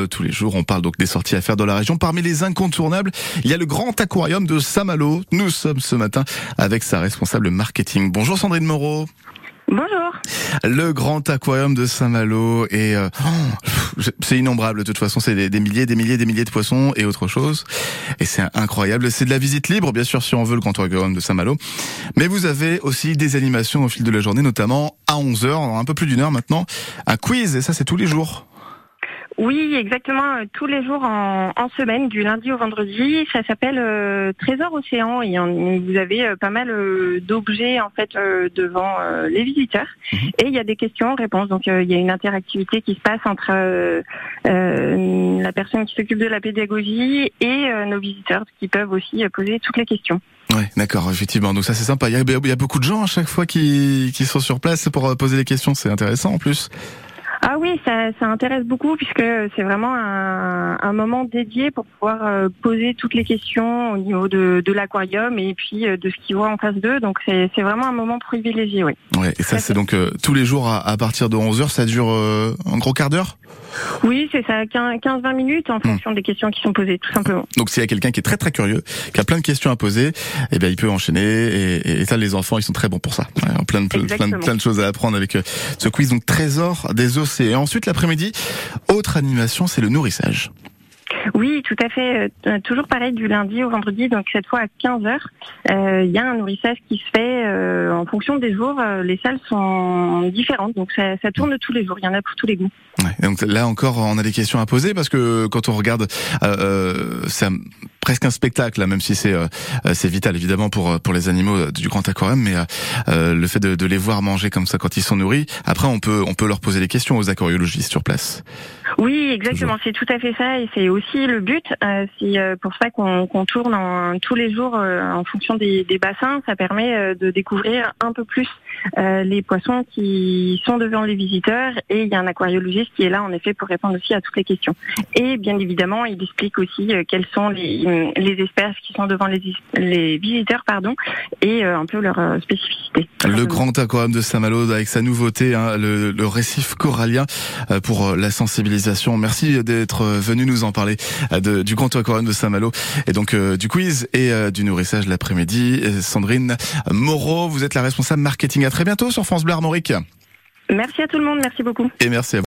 comme tous les jours, on parle donc des sorties à faire dans la région. Parmi les incontournables, il y a le grand aquarium de Saint-Malo. Nous sommes ce matin avec sa responsable marketing. Bonjour Sandrine Moreau. Bonjour. Le grand aquarium de Saint-Malo et euh, oh, c'est innombrable de toute façon, c'est des, milliers, des milliers, des milliers de poissons et autre chose. Et c'est incroyable. C'est de la visite libre, bien sûr, si on veut le grand aquarium de Saint-Malo. Mais vous avez aussi des animations au fil de la journée, notamment à 11 h un peu plus d'une heure maintenant, un quiz et ça c'est tous les jours. Oui, exactement. Euh, tous les jours en, semaine, du lundi au vendredi. Ça s'appelle euh, Trésor Océan et vous avez euh, pas mal d'objets en fait devant les visiteurs. Mhm. Et il y a des questions-réponses. Donc il y a une interactivité qui se passe entre la personne qui s'occupe de la pédagogie et nos visiteurs qui peuvent aussi poser toutes les questions. Ouais, d'accord, effectivement. Donc ça c'est sympa. Il y, a, il y, a, beaucoup de gens à chaque fois qui, qui sont sur place pour poser des questions. C'est intéressant en plus. Oui, ça, ça intéresse beaucoup puisque c'est vraiment un, un, moment dédié pour pouvoir euh, poser toutes les questions au niveau de, de l'aquarium et puis euh, de ce qu'ils voient en face d'eux. Donc c'est vraiment un moment privilégié, oui. Ouais, et ça c'est donc euh, tous les jours à, à, partir de 11h, ça dure un gros quart d'heure? Oui, c'est ça, 15-20 minutes en hmm. fonction des questions qui sont posées, tout simplement. Donc s'il y a quelqu'un qui est très très curieux, qui a plein de questions à poser, eh bien il peut enchaîner et, et ça les enfants ils sont très bons pour ça. plein, de, plein, de, plein de choses à apprendre avec ce quiz. Donc trésor des océans et ensuite l'après-midi, autre animation, c'est le nourrissage. Oui, tout à fait. Euh, toujours pareil du lundi au vendredi, donc cette fois à 15 heures. Euh, il y a un nourrissage qui se fait euh, en fonction des jours. les salles sont différentes, donc ça, tourne tous les jours. Il y en a pour tous les goûts. donc là encore, on a des questions à poser parce que quand on regarde, c'est presque un spectacle, même si c'est c'est vital évidemment pour pour les animaux du grand aquarium, mais le fait de, de les voir manger comme ça quand ils sont nourris, après on peut on peut leur poser des questions aux aquariologistes sur place. Oui, exactement. C'est tout à fait ça, et c'est aussi le but. Euh, c'est euh, pour ça qu'on tourne en, tous les jours euh, en fonction des, des, bassins. Ça permet euh, de découvrir un peu plus les poissons qui sont devant les visiteurs, et il y a un aquariologiste qui est là en effet pour répondre aussi à toutes les questions. Et bien évidemment, il explique aussi quelles sont les, les, espèces qui sont devant les, les visiteurs, pardon, et un peu leur spécificité. Le grand aquarium de Saint-Malo avec sa nouveauté, hein, le, le récif corallien pour la sensibilisation Merci d'être venu nous en parler euh, du Grand Aquarium de Saint-Malo et donc euh, du quiz et euh, du nourrissage l'après-midi. Sandrine Moreau, vous êtes la responsable marketing. À très bientôt sur France Bleu Armorique. Merci à tout le monde, merci beaucoup. Et merci à vous.